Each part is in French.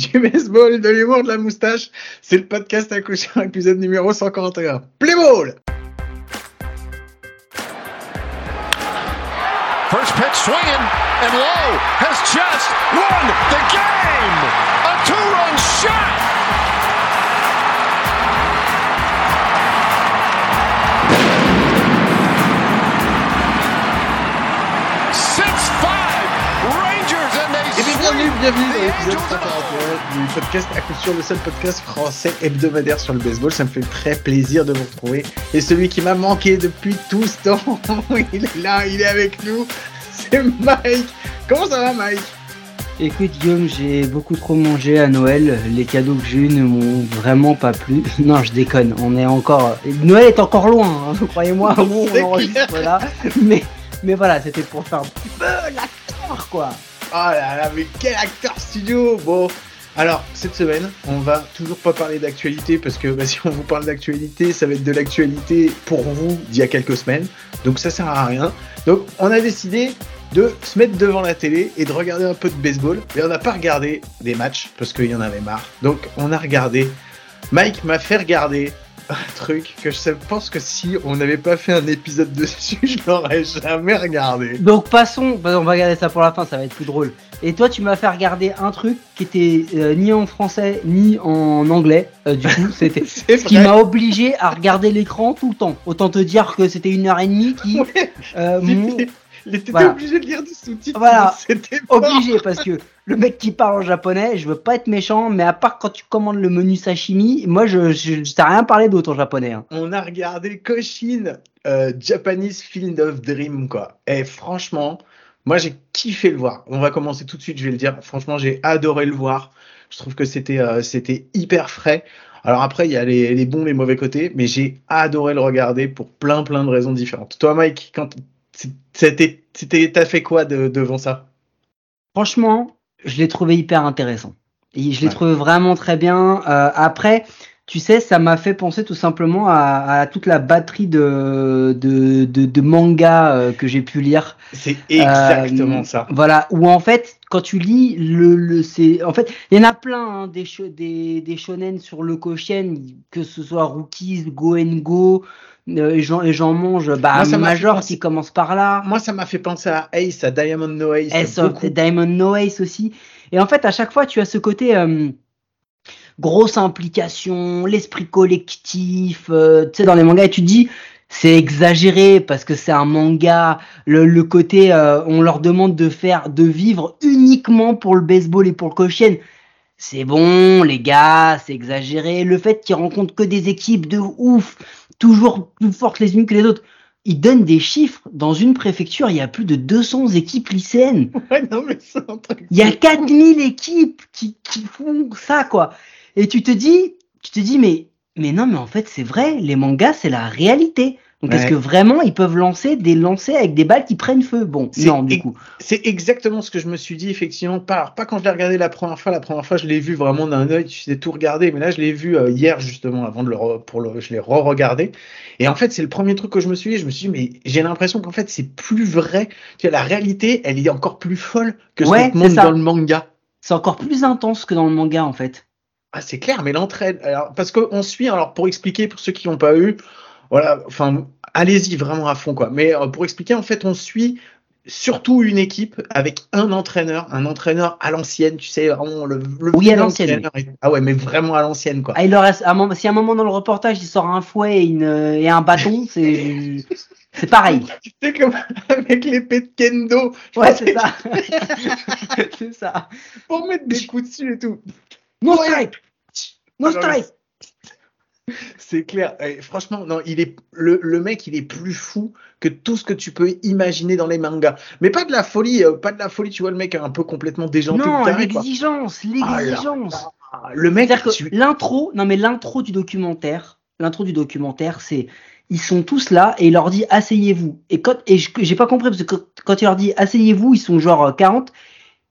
du baseball, de l'humour, de la moustache. C'est le podcast à coucher, épisode numéro 141. Play ball! First pitch swinging, and Lowe has just won the game! A two-run shot! bienvenue, bienvenue dans l'épisode 141 du podcast à coup sûr le seul podcast français hebdomadaire sur le baseball. Ça me fait très plaisir de vous retrouver. Et celui qui m'a manqué depuis tout ce temps, il est là, il est avec nous. C'est Mike. Comment ça va, Mike? Écoute Guillaume, j'ai beaucoup trop mangé à Noël. Les cadeaux que j'ai eu ne m'ont vraiment pas plu. Non, je déconne. On est encore. Noël est encore loin. Hein, croyez-moi. on enregistre là. Mais mais voilà, c'était pour faire un petit peu l'acteur quoi. Oh là là, mais quel acteur studio Bon, alors, cette semaine, on va toujours pas parler d'actualité parce que bah, si on vous parle d'actualité, ça va être de l'actualité pour vous d'il y a quelques semaines. Donc ça sert à rien. Donc on a décidé de se mettre devant la télé et de regarder un peu de baseball. Mais on n'a pas regardé des matchs parce qu'il y en avait marre. Donc on a regardé. Mike m'a fait regarder un truc que je pense que si on n'avait pas fait un épisode dessus, je l'aurais jamais regardé. Donc passons, bah, on va regarder ça pour la fin, ça va être plus drôle. Et toi, tu m'as fait regarder un truc qui était euh, ni en français ni en anglais. Euh, du coup, c'était ce qui m'a obligé à regarder l'écran tout le temps. Autant te dire que c'était une heure et demie qui. Euh, il était obligé de lire des sous-titres. Voilà, c'était obligé parce que le mec qui parle en japonais, je veux pas être méchant, mais à part quand tu commandes le menu sashimi, moi je, je, t'ai rien parlé d'autre en japonais. Hein. On a regardé Koshin, euh, Japanese Field of Dream, quoi. Et franchement, moi j'ai kiffé le voir. On va commencer tout de suite, je vais le dire. Franchement, j'ai adoré le voir. Je trouve que c'était euh, c'était hyper frais. Alors après, il y a les, les bons, les mauvais côtés, mais j'ai adoré le regarder pour plein plein de raisons différentes. Toi, Mike, quand c'était, t'as fait quoi devant ça? Franchement, je l'ai trouvé hyper intéressant. Et je l'ai trouvé vraiment très bien. Euh, après, tu sais, ça m'a fait penser tout simplement à, toute la batterie de, de, de, mangas euh, que j'ai pu lire. C'est exactement euh, ça. Voilà, où en fait, quand tu lis, le, le c'est en fait, il y en a plein hein, des, des, des shonen sur le Koshen, que ce soit Rookies, Go and Go, euh, et j'en mange bah moi, Major qui commence par là moi ça m'a fait penser à Ace à Diamond No Ace Ace Diamond No Ace aussi et en fait à chaque fois tu as ce côté euh, grosse implication l'esprit collectif euh, tu sais dans les mangas et tu te dis c'est exagéré parce que c'est un manga le, le côté on leur demande de faire de vivre uniquement pour le baseball et pour le Koshien c'est bon, les gars, c'est exagéré. Le fait qu'ils rencontrent que des équipes de ouf, toujours plus fortes les unes que les autres. Ils donnent des chiffres. Dans une préfecture, il y a plus de 200 équipes lycéennes. Ouais, non, mais il y a 4000 équipes qui, qui font ça, quoi. Et tu te dis, tu te dis, mais, mais non, mais en fait, c'est vrai. Les mangas, c'est la réalité. Donc est-ce que vraiment ils peuvent lancer des lancers avec des balles qui prennent feu? Bon, non, du coup. C'est exactement ce que je me suis dit, effectivement. Pas, pas quand je l'ai regardé la première fois. La première fois, je l'ai vu vraiment d'un œil, je tout regardé. Mais là, je l'ai vu euh, hier, justement, avant de le, pour le, je l'ai re-regardé. Et en fait, c'est le premier truc que je me suis dit. Je me suis dit, mais j'ai l'impression qu'en fait, c'est plus vrai. Tu vois, la réalité, elle est encore plus folle que ce qu'on montre dans le manga. C'est encore plus intense que dans le manga, en fait. Ah, c'est clair, mais l'entraide. Alors, parce qu'on suit, alors pour expliquer pour ceux qui n'ont pas eu, voilà, enfin, allez-y vraiment à fond, quoi. Mais euh, pour expliquer, en fait, on suit surtout une équipe avec un entraîneur, un entraîneur à l'ancienne, tu sais, vraiment le, le oui, à l'ancienne. Ah ouais, mais vraiment à l'ancienne, quoi. Ah, il leur reste, à un, si à un moment dans le reportage, il sort un fouet et, une, et un bâton, c'est. C'est pareil. Tu sais, comme avec l'épée de kendo. Ouais, c'est ça. c'est ça. Pour mettre des coups dessus et tout. No strike! No strike! C'est clair. franchement, non, il est le, mec, il est plus fou que tout ce que tu peux imaginer dans les mangas. Mais pas de la folie, euh, pas de la folie. Tu vois le mec un peu complètement déjanté. Non, l'exigence, ah l'exigence. le mec. L'intro, non mais l'intro du documentaire, l'intro du documentaire, c'est ils sont tous là et il leur dit asseyez-vous. Et quand et j'ai pas compris parce que quand il leur dit asseyez-vous, ils sont genre 40.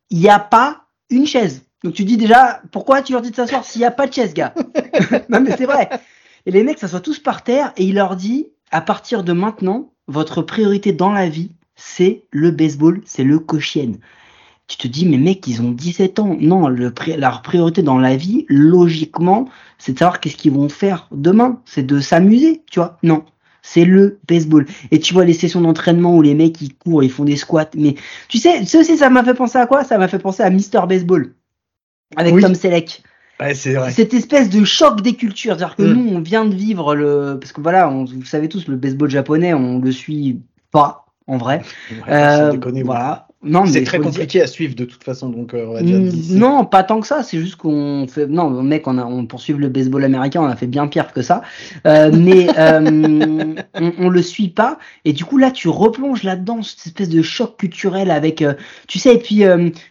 Il n'y a pas une chaise. Donc tu dis déjà, pourquoi tu leur dis de s'asseoir s'il n'y a pas de chaise, gars Non mais c'est vrai. Et les mecs s'assoient tous par terre et il leur dit, à partir de maintenant, votre priorité dans la vie, c'est le baseball, c'est le cochienne. tu te dis, mais mec, ils ont 17 ans. Non, le, leur priorité dans la vie, logiquement, c'est de savoir qu'est-ce qu'ils vont faire demain. C'est de s'amuser, tu vois. Non, c'est le baseball. Et tu vois les sessions d'entraînement où les mecs ils courent, ils font des squats. Mais tu sais, aussi, ça m'a fait penser à quoi? Ça m'a fait penser à Mister Baseball avec Tom Selleck. Ouais, c'est vrai. Cette espèce de choc des cultures, c'est-à-dire que mm. nous, on vient de vivre le, parce que voilà, on, vous savez tous, le baseball japonais, on le suit pas en vrai. euh, voilà. Non, c'est très compliqué à suivre de toute façon, donc euh, on va dire Non, pas tant que ça. C'est juste qu'on fait. Non, mec, on a, on poursuit le baseball américain, on a fait bien pire que ça. Euh, mais euh, on, on, le suit pas. Et du coup, là, tu replonges là-dedans, cette espèce de choc culturel avec. Euh, tu sais, et puis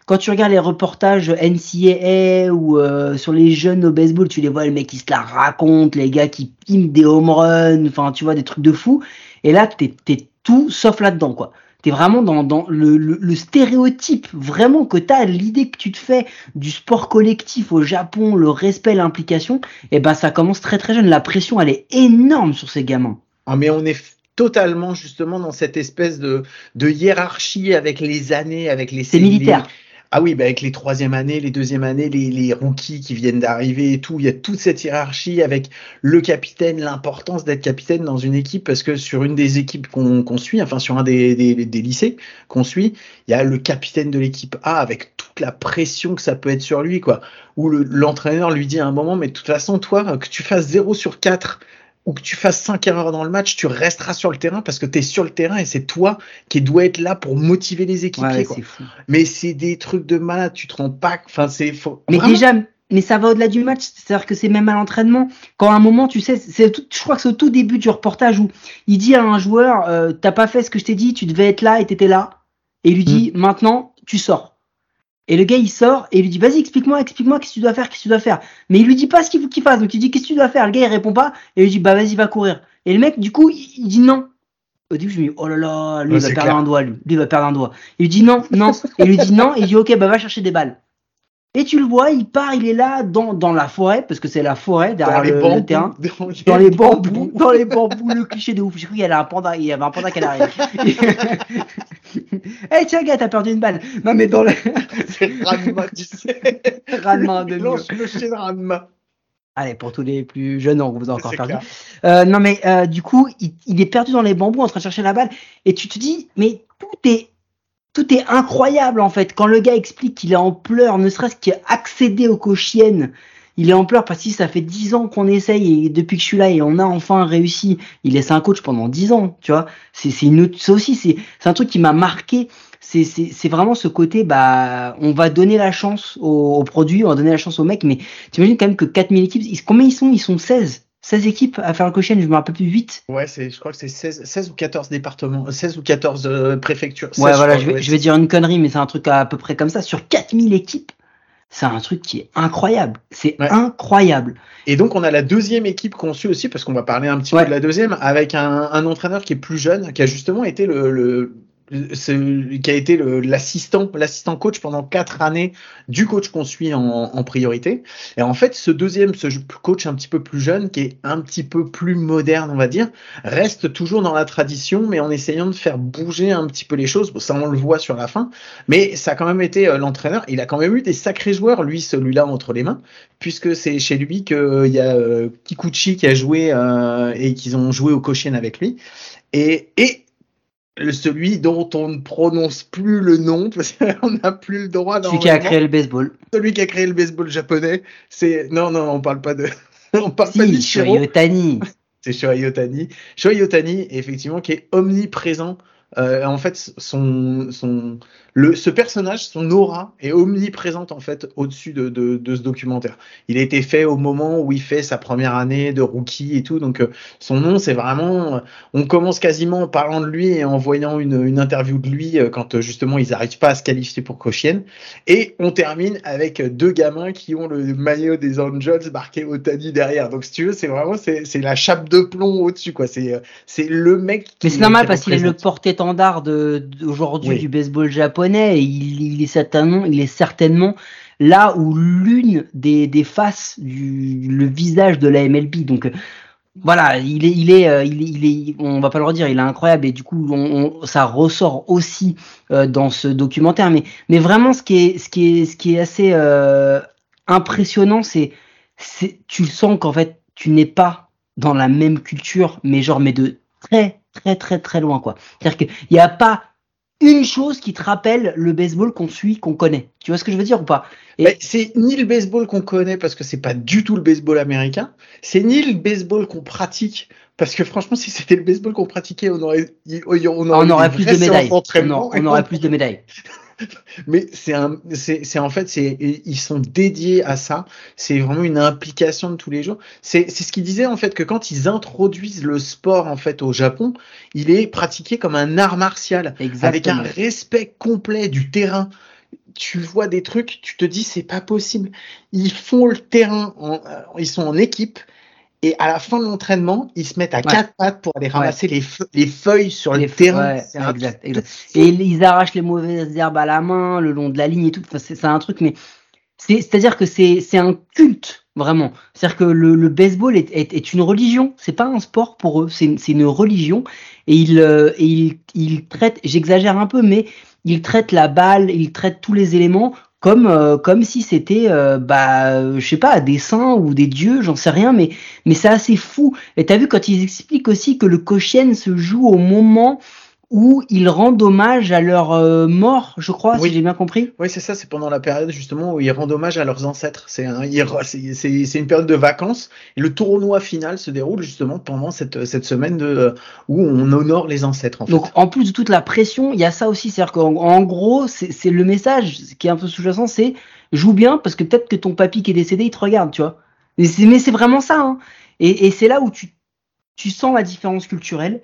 quand tu regardes les reportages NCAA ou sur les jeunes au baseball, tu les vois, le mec qui se la raconte, les gars qui piment des home runs, enfin, tu vois, des trucs de fou. Et là, t'es es tout sauf là-dedans, quoi. T'es vraiment dans, dans le, le, stéréotype, vraiment que t'as l'idée que tu te fais du sport collectif au Japon, le respect, l'implication, et eh ben ça commence très très jeune. La pression, elle est énorme sur ces gamins. Ah, mais on est totalement justement dans cette espèce de, de hiérarchie avec les années, avec les. C'est militaire. Ah oui, bah avec les troisième années, les deuxième années, les, les rookies qui viennent d'arriver et tout, il y a toute cette hiérarchie avec le capitaine, l'importance d'être capitaine dans une équipe, parce que sur une des équipes qu'on suit, enfin sur un des, des, des lycées qu'on suit, il y a le capitaine de l'équipe A avec toute la pression que ça peut être sur lui, quoi. Où l'entraîneur lui dit à un moment, mais de toute façon, toi, que tu fasses 0 sur 4 ou que tu fasses 5 erreurs dans le match, tu resteras sur le terrain parce que tu es sur le terrain et c'est toi qui dois être là pour motiver les équipiers. Mais c'est des trucs de malade, tu te rends pas. Enfin, c'est faux. Mais déjà, mais ça va au-delà du match, c'est-à-dire que c'est même à l'entraînement. Quand à un moment, tu sais, c'est je crois que c'est au tout début du reportage où il dit à un joueur, euh, t'as pas fait ce que je t'ai dit, tu devais être là et t'étais là, et il lui dit, hmm. maintenant, tu sors. Et le gars, il sort et il lui dit, vas-y, explique-moi, explique-moi qu'est-ce que tu dois faire, qu'est-ce que tu dois faire. Mais il lui dit pas ce qu'il faut qu'il fasse. Donc il dit, qu'est-ce que tu dois faire? Le gars, il répond pas. Et il lui dit, bah, vas-y, va courir. Et le mec, du coup, il, dit non. Au début, je me dis, oh là là, lui, il va perdre un doigt, lui. Lui, il va perdre un doigt. Il lui dit non, non. Et il lui dit non. Et il dit, ok, bah, va chercher des balles. Et tu le vois, il part, il est là dans, dans la forêt, parce que c'est la forêt derrière le, terrain. Dans, les bambous, dans les bambous, le cliché de ouf. J'ai cru qu'il y avait un panda, il y avait un panda qui allait hey, tiens, gars, t'as perdu une balle. Non, mais dans le. c'est Ranma, tu sais. Ranma de le chien Ranma. Allez, pour tous les plus jeunes, on vous a encore perdu. Euh, non, mais euh, du coup, il, il, est perdu dans les bambous en train de chercher la balle. Et tu te dis, mais tout est tout est incroyable en fait. Quand le gars explique qu'il est en pleurs, ne serait-ce qu'accéder aux cochiennes, il est en pleurs parce que ça fait dix ans qu'on essaye et depuis que je suis là et on a enfin réussi. Il laisse un coach pendant dix ans, tu vois. C'est une ça aussi c'est un truc qui m'a marqué. C'est vraiment ce côté bah on va donner la chance aux, produits, on va donner la chance aux mecs, mais tu imagines quand même que 4000 équipes, combien ils sont? Ils sont 16 16 équipes à faire le cochen, je me rappelle plus 8. Ouais, c'est, je crois que c'est 16, 16 ou 14 départements, 16 ou 14 euh, préfectures. ouais, voilà, je, vais, je vais dire une connerie, mais c'est un truc à, peu près comme ça. Sur 4000 équipes, c'est un truc qui est incroyable. C'est incroyable. Et donc, on a la deuxième équipe suit aussi, parce qu'on va parler un petit peu de la deuxième, avec un, un, entraîneur qui est plus jeune, qui a justement été le, le qui a été l'assistant, l'assistant coach pendant quatre années du coach qu'on suit en, en, priorité. Et en fait, ce deuxième, ce coach un petit peu plus jeune, qui est un petit peu plus moderne, on va dire, reste toujours dans la tradition, mais en essayant de faire bouger un petit peu les choses. Bon, ça, on le voit sur la fin, mais ça a quand même été euh, l'entraîneur. Il a quand même eu des sacrés joueurs, lui, celui-là entre les mains, puisque c'est chez lui qu'il euh, y a euh, Kikuchi qui a joué euh, et qu'ils ont joué au Koshien avec lui. Et, et celui dont on ne prononce plus le nom parce qu'on n'a plus le droit. Celui qui a créé le baseball. Celui qui a créé le baseball japonais. C'est non non on parle pas de. on parle pas de Shohei C'est Shohei Otani. Shohei Otani effectivement qui est omniprésent. Euh, en fait son son le, ce personnage, son aura est omniprésente en fait au-dessus de, de, de, ce documentaire. Il a été fait au moment où il fait sa première année de rookie et tout, donc euh, son nom c'est vraiment. on commence quasiment en parlant de lui et en voyant une, une interview de lui euh, quand euh, justement ils n'arrivent pas à se qualifier pour Cochienne. Et on termine avec deux gamins qui ont le maillot des Angels marqué Otani derrière. Donc si tu veux, c'est vraiment c'est, c'est la chape de plomb au-dessus quoi. C'est c'est le mec. Qui, Mais c'est normal parce qu'il est le porte-étendard d'aujourd'hui du baseball japonais certainement, il est certainement là où l'une des, faces du le visage de la MLB. Donc voilà, il est, il est, euh, il est, il est, on va pas le redire, il est incroyable et du coup, ça ressort aussi euh, dans ce documentaire. Mais, vraiment, ce qui est, assez euh, impressionnant, c'est, c'est, tu sens qu'en fait, tu n'es pas dans la même culture, mais genre, mais de très, très, très, très loin, quoi. C'est-à-dire qu'il n'y a pas une chose qui te rappelle le baseball qu'on suit, qu'on connaît. Tu vois ce que je veux dire ou pas? Et... C'est ni le baseball qu'on connaît parce que c'est pas du tout le baseball américain, c'est ni le baseball qu'on pratique parce que franchement, si c'était le baseball qu'on pratiquait, on aurait, on aurait, plus de médailles. On, on aurait plus de médailles. Mais c'est un, c'est, c'est en fait, c'est, ils sont dédiés à ça. C'est vraiment une implication de tous les jours. C'est, c'est ce qu'ils disaient en fait que quand ils introduisent le sport en fait au Japon, il est pratiqué comme un art martial, Exactement. avec un respect complet du terrain. Tu vois des trucs, tu te dis c'est pas possible. Ils font le terrain, en, ils sont en équipe et à la fin de l'entraînement, ils se mettent à quatre pattes pour aller ramasser les, les, feuilles sur les le terrain. exact, exact. Et ils arrachent les mauvaises herbes à la main, le long de la ligne et tout. Enfin, c'est un truc, mais c'est-à-dire que c'est un culte, vraiment. C'est-à-dire que le, le baseball est, est, est, une religion. C'est pas un sport pour eux, c'est une religion. Et ils, euh, et ils, ils traitent, j'exagère un peu, mais ils traitent la balle, ils traitent tous les éléments comme euh, comme si c'était euh, bah je sais pas des saints ou des dieux j'en sais rien mais mais c'est assez fou. Et t'as vu quand ils expliquent aussi que le Koshien se joue au moment où ils rendent hommage à leur euh, mort, je crois, si j'ai bien compris. Oui, c'est ça, c'est pendant la période justement où ils rendent hommage à leurs ancêtres. C'est un, c'est une période de vacances et le tournoi final se déroule justement pendant cette, cette semaine de, où on honore les ancêtres. En Donc en plus de toute la pression, il y a ça aussi, c'est-à-dire qu'en en gros, c'est le message qui est un peu sous-jacent, c'est joue bien parce que peut-être que ton papy qui est décédé, il te regarde, tu vois. Mais c'est vraiment ça. Hein. Et, et c'est là où tu, tu sens la différence culturelle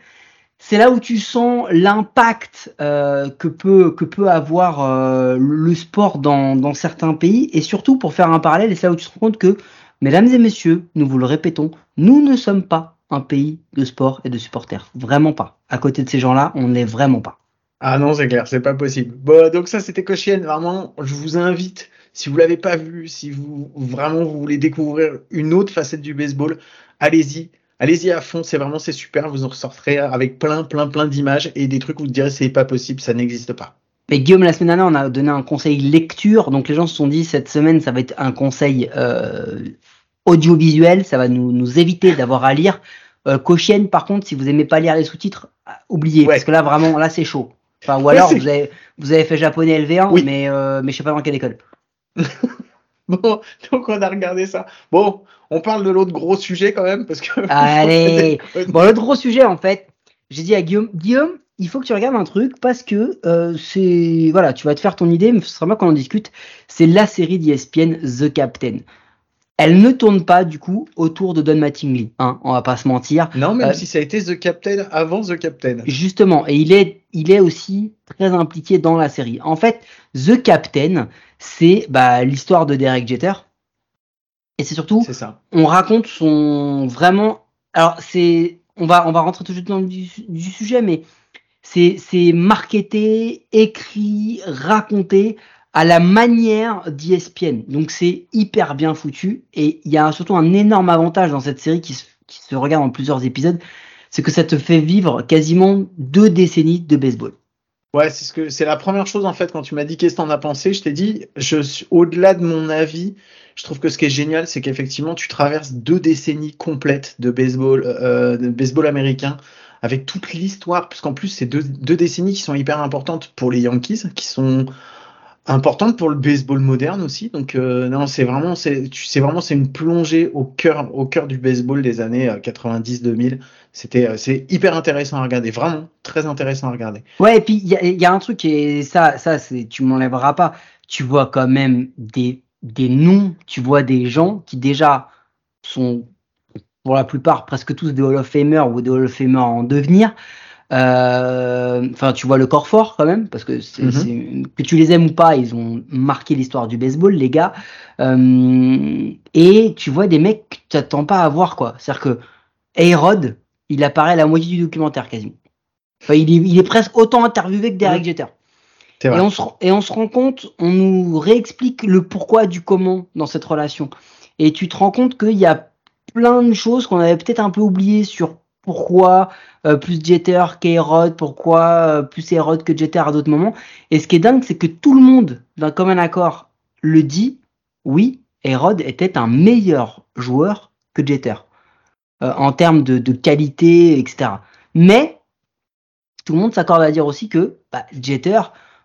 c'est là où tu sens l'impact euh, que peut que peut avoir euh, le sport dans, certains pays. Et surtout pour faire un parallèle et c'est là où tu te rends compte que mesdames et messieurs nous vous le répétons nous ne sommes pas un pays de sport et de supporters. Vraiment pas. À côté de ces gens-là on n'est vraiment pas. Ah non c'est clair c'est pas possible. Bon donc ça c'était Cochienne vraiment je vous invite si vous l'avez pas vu si vous vraiment vous voulez découvrir une autre facette du baseball allez-y Allez-y à fond, c'est vraiment c'est super, vous en ressortirez avec plein plein plein d'images et des trucs où vous direz c'est pas possible, ça n'existe pas. Mais Guillaume, la semaine dernière, on a donné un conseil lecture, donc les gens se sont dit cette semaine ça va être un conseil euh, audiovisuel, ça va nous, nous éviter d'avoir à lire. Euh, Cochienne, par contre, si vous aimez pas lire les sous-titres, oubliez, parce que là vraiment, là c'est chaud. Enfin, ou alors vous avez, vous avez fait japonais LV1, mais euh, mais je sais pas dans quelle école. Bon, donc on a regardé ça. Bon, on parle de l'autre gros sujet quand même parce que. Allez. bon, l'autre gros sujet en fait, j'ai dit à Guillaume, Guillaume, il faut que tu regardes un truc parce que euh, c'est voilà, tu vas te faire ton idée, mais ce sera moi qu'on en discute. C'est la série d'ESPN The Captain. Elle ne tourne pas du coup autour de Don Mattingly, hein, on va pas se mentir. Non, même euh, si ça a été The Captain avant The Captain. Justement, et il est, il est aussi très impliqué dans la série. En fait, The Captain, c'est bah, l'histoire de Derek Jeter. Et c'est surtout, ça. on raconte son vraiment. Alors c'est, on va, on va rentrer tout de suite dans le du, du sujet, mais c'est, c'est marketé, écrit, raconté à la manière d'ESPN. Donc c'est hyper bien foutu et il y a surtout un énorme avantage dans cette série qui se, regarde en plusieurs épisodes, c'est que ça te fait vivre quasiment deux décennies de baseball. Ouais, c'est ce que c'est la première chose en fait quand tu m'as dit qu'est-ce que t'en as pensé, je t'ai dit au-delà de mon avis, je trouve que ce qui est génial, c'est qu'effectivement tu traverses deux décennies complètes de baseball, euh, de baseball américain avec toute l'histoire, puisqu'en plus c'est deux décennies qui sont hyper importantes pour les Yankees, qui sont importante pour le baseball moderne aussi. Donc euh, non, c'est vraiment c'est c'est vraiment c'est une plongée au cœur au cœur du baseball des années 90-2000. Euh, C'était euh, c'est hyper intéressant à regarder, vraiment très intéressant à regarder. Ouais, et puis il y a, y a, un truc et ça ça c'est tu m'enlèveras pas. Tu vois quand même des des noms, tu vois des gens qui déjà sont pour la plupart presque tous des Hall of Famer ou des Hall of Famer en devenir. Euh, enfin, tu vois le corps fort quand même, parce que mhm. que tu les aimes ou pas, ils ont marqué l'histoire du baseball, les gars. Euh, et tu vois des mecs que tu t'attends pas à voir, quoi. C'est-à-dire que A-Rod, il apparaît à la moitié du documentaire quasiment. Enfin, il, est, il est presque autant interviewé que Derek Jeter. Et on, se, et on se rend compte, on nous réexplique le pourquoi du comment dans cette relation. Et tu te rends compte qu'il y a plein de choses qu'on avait peut-être un peu oubliées sur pourquoi euh, plus Jeter qu'Erod, pourquoi euh, plus Erod que Jeter à d'autres moments. Et ce qui est dingue, c'est que tout le monde, d'un commun accord, le dit, oui, Erod était un meilleur joueur que Jeter, euh, en termes de, de, qualité, etc. Mais tout le monde s'accorde à dire aussi que bah, Jeter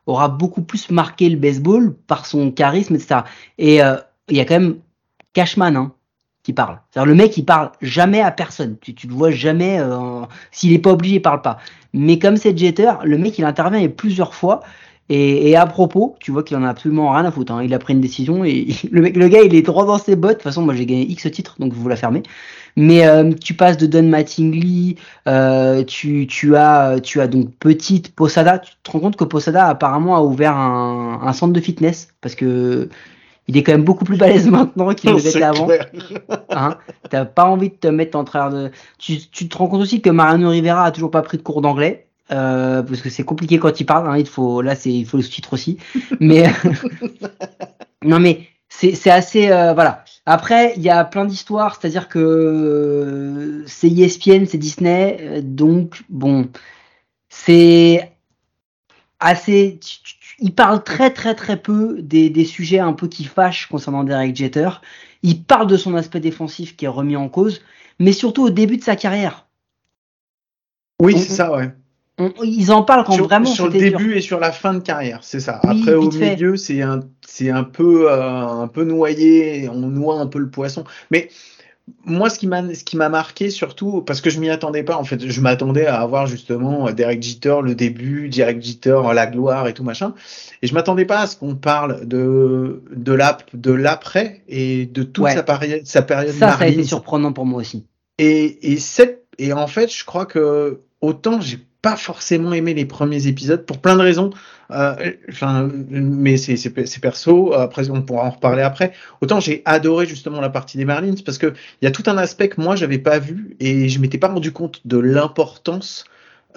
aura beaucoup plus marqué le baseball par son charisme, etc. Et euh, il y a quand même Cashman hein, parle. C'est-à-dire le mec, il parle jamais à personne. Tu, tu le vois jamais. Euh, S'il est pas obligé, il parle pas. Mais comme c'est Jeter, le mec, il intervient plusieurs fois. Et, à propos, tu vois qu'il en a absolument rien à foutre. Hein. Il a pris une décision et le, mec, le gars, il est droit dans ses bottes. De toute façon, moi, j'ai gagné X titres, donc vous la fermez. Mais euh, tu passes de Don Mattingly, euh, tu, as, tu as donc petite Posada. Tu te rends compte que Posada apparemment a ouvert un centre de fitness parce que il est quand même beaucoup plus balèze maintenant qu'il ne l'était avant. Hein T'as pas envie de te mettre en train de. Tu, tu te rends compte aussi que Mariano Rivera a toujours pas pris de cours d'anglais. Euh, parce que c'est compliqué quand il parle. Hein, il faut là, c'est il faut le sous-titre aussi. Mais non, mais c'est c'est assez euh, voilà. Après, il y a plein d'histoires, c'est-à-dire que euh, c'est ESPN, c'est Disney, donc bon, c'est assez. Il parle très très très peu des, des sujets un peu qui fâchent concernant Derek Jeter. Il parle de son aspect défensif qui est remis en cause, mais surtout au début de sa carrière. Oui, c'est ça, ouais. On, ils en parlent quand sur, vraiment sur le début dur. et sur la fin de carrière, c'est ça. Oui, Après au milieu, c'est un c'est un peu euh, un peu noyé, on noie un peu le poisson. Mais moi, ce qui m'a ce qui m'a marqué surtout parce que je m'y attendais pas en fait, je m'attendais à avoir justement Derek Jeter le début, Derek Jeter la gloire et tout machin. Et je m'attendais pas à ce qu'on parle de de l'ap de l'après et de toute Ouais. sa période sa période Ça, ça a été surprenant pour moi aussi. Et, et, cette, et en fait, je crois que autant j'ai pas forcément aimé les premiers épisodes pour plein de raisons. Euh, enfin, mais c'est perso. Après, on pourra en reparler après. Autant j'ai adoré justement la partie des Marlins parce que il y a tout un aspect que moi j'avais pas vu et je m'étais pas rendu compte de l'importance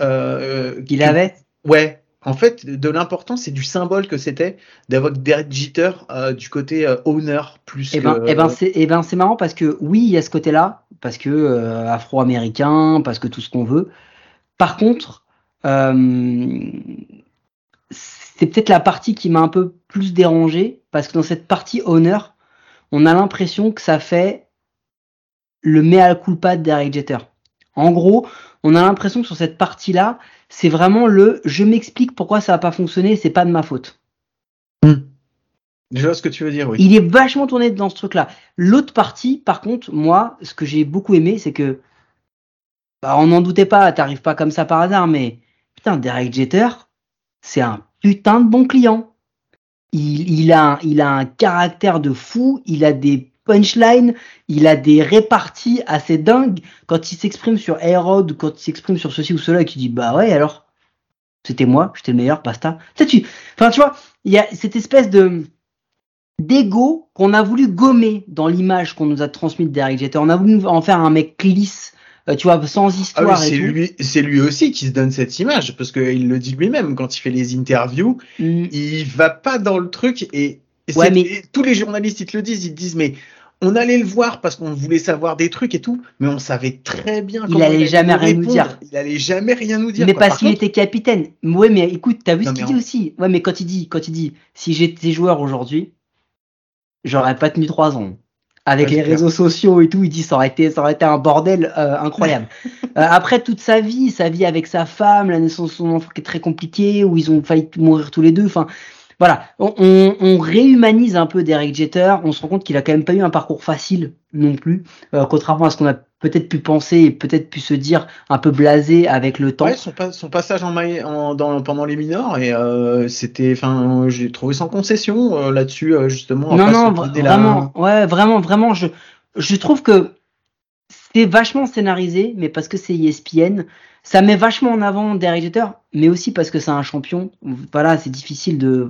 euh, Il que- avait. Ouais. En fait, de l'importance et du symbole que c'était d'avoir Derek Jeter euh, du côté owner plus Eh ben, que- eh ben, c'est, eh ben, marrant parce que oui, il y a ce côté-là, parce que afro-américain, parce que tout ce qu'on veut. Par contre, euh, c'est peut-être la partie qui m'a un peu plus dérangé, parce que dans cette partie honneur, on a l'impression que ça fait le mea culpa de Derek Jeter. En gros, on a l'impression que sur cette partie-là, c'est vraiment le je m'explique pourquoi ça n'a pas fonctionné, c'est pas de ma faute. Je vois ce que tu veux dire, oui. Il est vachement tourné dans ce truc-là. L'autre partie, par contre, moi, ce que j'ai beaucoup aimé, c'est que, bah, on n'en doutait pas, t'arrives pas comme ça par hasard, mais putain, Derek Jeter, c'est un putain de bon client. Il, il, a, il a un caractère de fou, il a des punchlines, il a des réparties assez dingues. Quand il s'exprime sur Aerod quand il s'exprime sur ceci ou cela et qu'il dit bah ouais alors, c'était moi, j'étais le meilleur. Tu sais, tu, enfin tu vois, il y a cette espèce de d'ego qu'on a voulu gommer dans l'image qu'on nous a transmise de Derek Jeter. On a voulu en faire un mec lisse, tu vois, sans Ah oui, histoire et c'est tout. lui, c'est lui aussi qui se donne cette image parce qu'il le dit lui-même quand il fait les interviews, Mm. il va pas dans le truc et, et Ouais, c'est- mais- et tous les journalistes ils te le disent, ils te disent mais on allait le voir parce qu'on voulait savoir des trucs et tout, mais on savait très bien Il allait jamais rien nous dire. Il allait jamais rien nous dire. mais quoi. parce Par qu'il contre, était capitaine. Ouais, mais écoute, t'as vu Non, ce qu'il dit aussi. Ouais, mais quand il dit, quand il dit, si j'étais joueur aujourd'hui, j'aurais pas tenu trois ans. Avec Ouais, les réseaux sociaux et tout, il dit ça aurait été, ça aurait été un bordel euh, incroyable. Euh, après toute sa vie, sa vie avec sa femme, la naissance de son enfant qui est très compliquée, où ils ont failli mourir tous les deux. Enfin, voilà, on, on, on réhumanise un peu Derek Jeter. On se rend compte qu'il a quand même pas eu un parcours facile non plus, euh, contrairement à ce qu'on a peut-être pu penser et peut-être pu se dire un peu blasé avec le temps. ouais, son, pas- son passage en, maille- en dans, pendant les minors et euh, c'était, enfin, j'ai trouvé sans concession euh, là-dessus justement. Non, non, vra- vraiment, ouais, vraiment, vraiment, je, je trouve que c'est vachement scénarisé, mais parce que c'est ESPN, ça met vachement en avant Derek Jeter, mais aussi parce que c'est un champion. Voilà, c'est difficile de,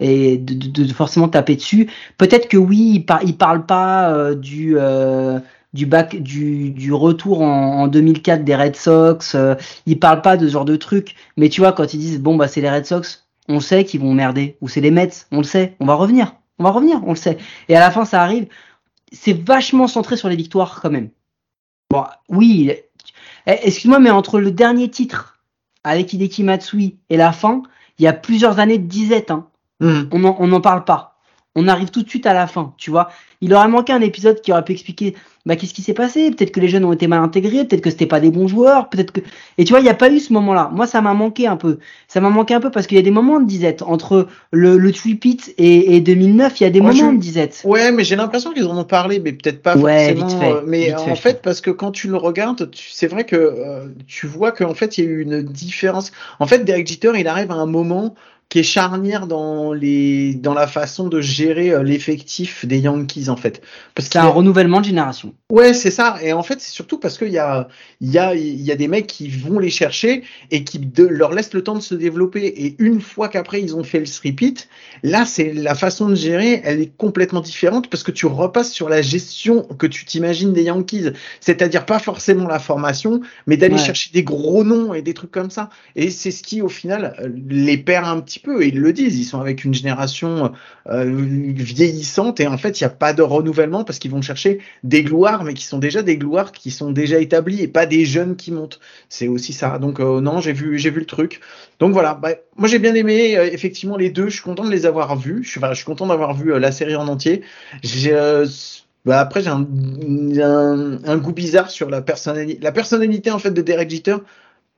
et de, forcément taper dessus. Peut-être que oui, il, par, parle pas euh, du, euh, du du, retour en, en 2004 des Red Sox. euh, il parle pas de ce genre de truc. Mais tu vois, quand ils disent bon bah c'est les Red Sox, on sait qu'ils vont merder. Ou c'est les Mets, on le sait. On va revenir. On va revenir, on le sait. Et à la fin, ça arrive. C'est vachement centré sur les victoires quand même. Bon, oui. Eh, excuse-moi, mais entre le dernier titre avec Hideki Matsui et la fin, il y a plusieurs années de disette. Hein. Hmm. On n'en parle pas. On arrive tout de suite à la fin, tu vois. Il aurait manqué un épisode qui aurait pu expliquer bah, qu'est-ce qui s'est passé? Peut-être que les jeunes ont été mal intégrés, peut-être que c'était pas des bons joueurs, peut-être que. Et tu vois, il n'y a pas eu ce moment-là. Moi, ça m'a manqué un peu. Ça m'a manqué un peu parce qu'il y a des moments de disette entre le, le Tripit et, et 2009. Il y a des Moi, moments je- de disette. Ouais, mais j'ai l'impression qu'ils en ont parlé, mais peut-être pas Ouais, forcément. vite fait, euh, mais vite en fait, parce que quand tu le regardes, tu- c'est vrai que euh, tu vois qu'en fait, il y a eu une différence. En fait, Derek Jeter, il arrive à un moment qui est charnière dans les dans la façon de gérer euh, l'effectif des Yankees en fait. Parce C'est qu'il un y a- renouvellement de génération. Ouais, c'est ça. Et en fait, c'est surtout parce qu'il y a, il y a, il y a des mecs qui vont les chercher et qui de- leur laissent le temps de se développer. Et une fois qu'après ils ont fait le repeat, là, c'est la façon de gérer, elle est complètement différente parce que tu repasses sur la gestion que tu t'imagines des Yankees. C'est-à-dire pas forcément la formation, mais d'aller Ouais. chercher des gros noms et des trucs comme ça. Et c'est ce qui, au final, euh, les perd un petit peu. Et ils le disent, ils sont avec une génération euh, vieillissante et en fait, il n'y a pas de renouvellement parce qu'ils vont chercher des gloires, mais qui sont déjà des gloires qui sont déjà établis et pas des jeunes qui montent. C'est aussi ça. Donc euh, non, j'ai vu, j'ai vu le truc. Donc voilà. Bah, moi, j'ai bien aimé euh, effectivement les deux. Je suis content de les avoir vus. Je suis, content d'avoir vu la série en entier. Bah, après, j'ai un, un, un goût bizarre sur la personnalité, la personnalité en fait de Derek Jeter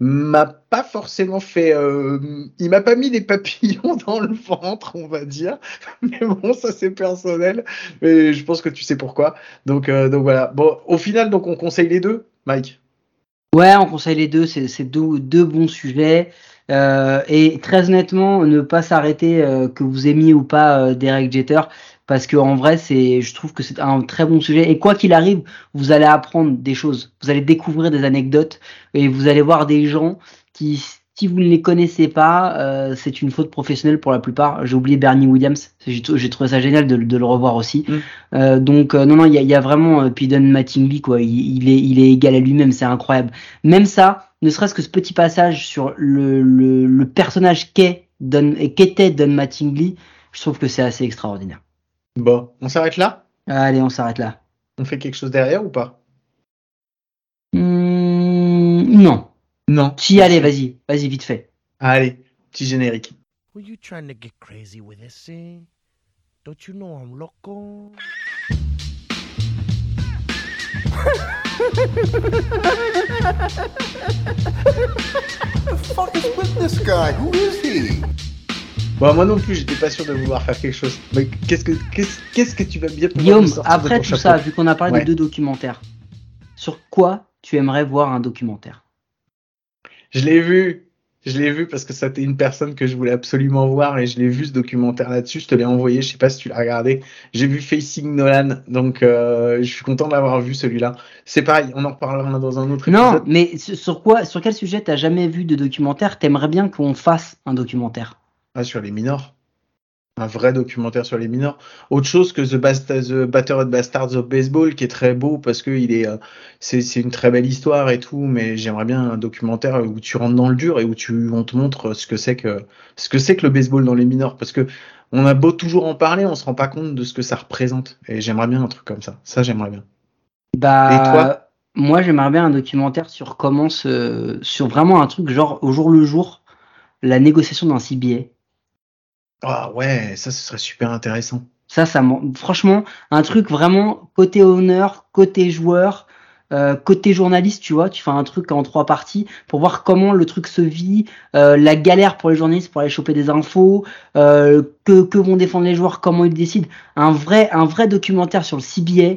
m'a pas forcément fait, euh, il m'a pas mis des papillons dans le ventre, on va dire. Mais bon, ça c'est personnel. Mais je pense que tu sais pourquoi. Donc, euh, donc voilà. Bon, au final, donc on conseille les deux, Mike? Ouais, on conseille les deux, c'est deux, bons sujets. Euh, et très honnêtement, ne pas s'arrêter que vous aimiez ou pas Derek Jeter, parce que en vrai, c'est, je trouve que c'est un très bon sujet. Et quoi qu'il arrive, vous allez apprendre des choses, vous allez découvrir des anecdotes et vous allez voir des gens qui, si vous ne les connaissez pas, euh, c'est une faute professionnelle pour la plupart. J'ai oublié Bernie Williams, j'ai trouvé ça génial de, de le revoir aussi. Mm. Euh, donc euh, non, non, il y a, il y a vraiment euh, puis Don Mattingly quoi, il, il est, il est égal à lui-même, c'est incroyable. Même ça, ne serait-ce que ce petit passage sur le, le, le personnage qu'est Don, et qu'était Don Mattingly, je trouve que c'est assez extraordinaire. Bon, on s'arrête là? Allez, on s'arrête là. On fait quelque chose derrière ou pas? Hmm, non. Non. Si, allez, vas-y, vas-y, vite fait. Allez, petit générique. Were you trying to get crazy with this thing? Don't you know I'm loco? fuck is with this guy? Who is he? Bon, moi non plus, j'étais pas sûr de vouloir faire quelque chose. Mais qu'est-ce que, qu'est-ce, qu'est-ce que tu vas bien pouvoir Guillaume, sortir de après ton tout chapeau ça, vu qu'on a parlé Ouais. de deux documentaires, sur quoi tu aimerais voir un documentaire? Je l'ai vu. Je l'ai vu parce que c'était une personne que je voulais absolument voir et je l'ai vu ce documentaire là-dessus. Je te l'ai envoyé. Je sais pas si tu l'as regardé. J'ai vu Facing Nolan, donc euh, je suis content d'avoir vu celui-là. C'est pareil, on en reparlera dans un autre Non, mais sur quoi, sur quel sujet t'as jamais vu de documentaire? T'aimerais bien qu'on fasse un documentaire Ah, sur les minors. Un vrai documentaire sur les minors. Autre chose que The, Bast The Battered Bastards of Baseball, qui est très beau parce que il est, euh, c'est, une très belle histoire et tout, mais j'aimerais bien un documentaire où tu rentres dans le dur et où tu, on te montre ce que c'est que, ce que c'est que le baseball dans les minors. Parce que on a beau toujours en parler, on se rend pas compte de ce que ça représente. Et j'aimerais bien un truc comme ça. Ça, j'aimerais bien. Bah, Et toi? moi j'aimerais bien un documentaire sur comment se, sur vraiment un truc genre au jour le jour, la négociation d'un CBA. Ah ouais, ça, ce serait super intéressant. Ça, ça, m'en- franchement, un truc vraiment côté honneur, côté joueur, euh, côté journaliste, tu vois, tu fais un truc en trois parties pour voir comment le truc se vit, euh, la galère pour les journalistes pour aller choper des infos, euh, que, que vont défendre les joueurs, comment ils décident. Un vrai, un vrai documentaire sur le CBA,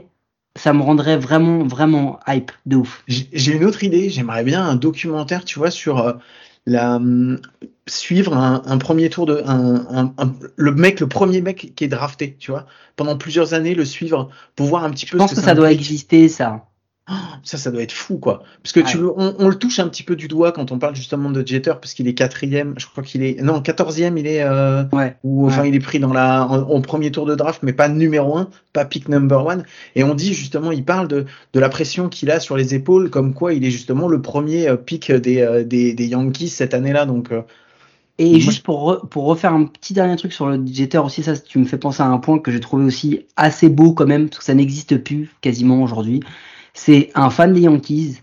ça me rendrait vraiment, vraiment hype de ouf. J'ai j'ai une autre idée. J'aimerais bien un documentaire, tu vois, sur euh, la hum, suivre un, un premier tour de un, le mec, le premier mec qui est drafté, tu vois, pendant plusieurs années, le suivre pour voir un petit Je peu. pense ce que ça doit exister, ça. Ça, ça doit être fou, quoi. Parce que tu Ouais. on, on le touche un petit peu du doigt quand on parle justement de Jeter, parce qu'il est quatrième. Je crois qu'il est non quatorzième. Il est euh, Ouais. ou enfin Ouais. il est pris dans la en, en premier tour de draft, mais pas numéro un, pas pick number one. Et on dit justement, il parle de, de la pression qu'il a sur les épaules, comme quoi il est justement le premier euh, pick des, euh, des, des Yankees cette année-là. Donc euh, Et Moi, juste pour, re- pour refaire un petit dernier truc sur le Jeter aussi, ça, tu me fais penser à un point que j'ai trouvé aussi assez beau quand même, parce que ça n'existe plus quasiment aujourd'hui. C'est un fan des Yankees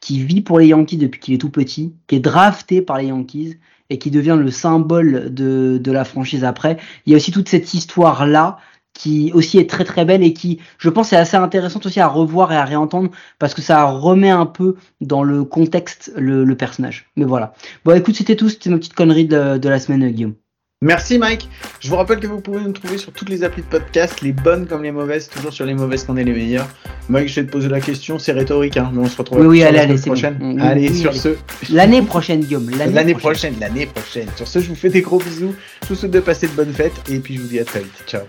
qui vit pour les Yankees depuis qu'il est tout petit, qui est drafté par les Yankees et qui devient le symbole de, de la franchise après. Il y a aussi toute cette histoire-là qui aussi est très très belle et qui, je pense, est assez intéressante aussi à revoir et à réentendre parce que ça remet un peu dans le contexte le, le personnage. Mais voilà. Bon, écoute, c'était tout. C'était ma petite connerie de, de la semaine, Guillaume. Merci Mike. Je vous rappelle que vous pouvez nous trouver sur toutes les applis de podcast, les bonnes comme les mauvaises, toujours sur les mauvaises qu'on est les meilleurs. Mike, je vais te poser la question, c'est rhétorique, hein, mais on se retrouve Oui, oui, sur allez, la allez, prochaine. bon. Allez, oui, sur allez. ce, L'année prochaine, Guillaume. l'année prochaine, l'année prochaine. Sur ce, je vous fais des gros bisous. Je vous souhaite de passer de bonnes fêtes et puis je vous dis à très vite. Ciao.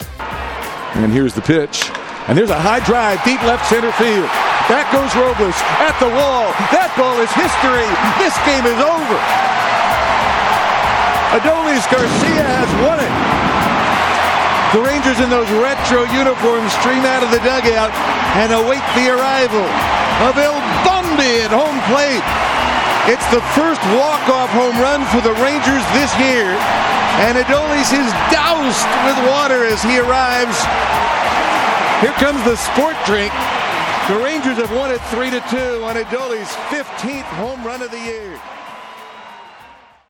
And here's the pitch. And there's a high drive, deep left center field. Back goes Robles at the wall. That ball is history. This game is over. Adolis Garcia has won it. The Rangers in those retro uniforms stream out of the dugout and await the arrival of El Bundy at home plate. It's the first walk-off home run for the Rangers this year. And Adolis is doused with water as he arrives. Here comes the sport drink. The Rangers have won it 3-2 on Adolis' 15th home run of the year.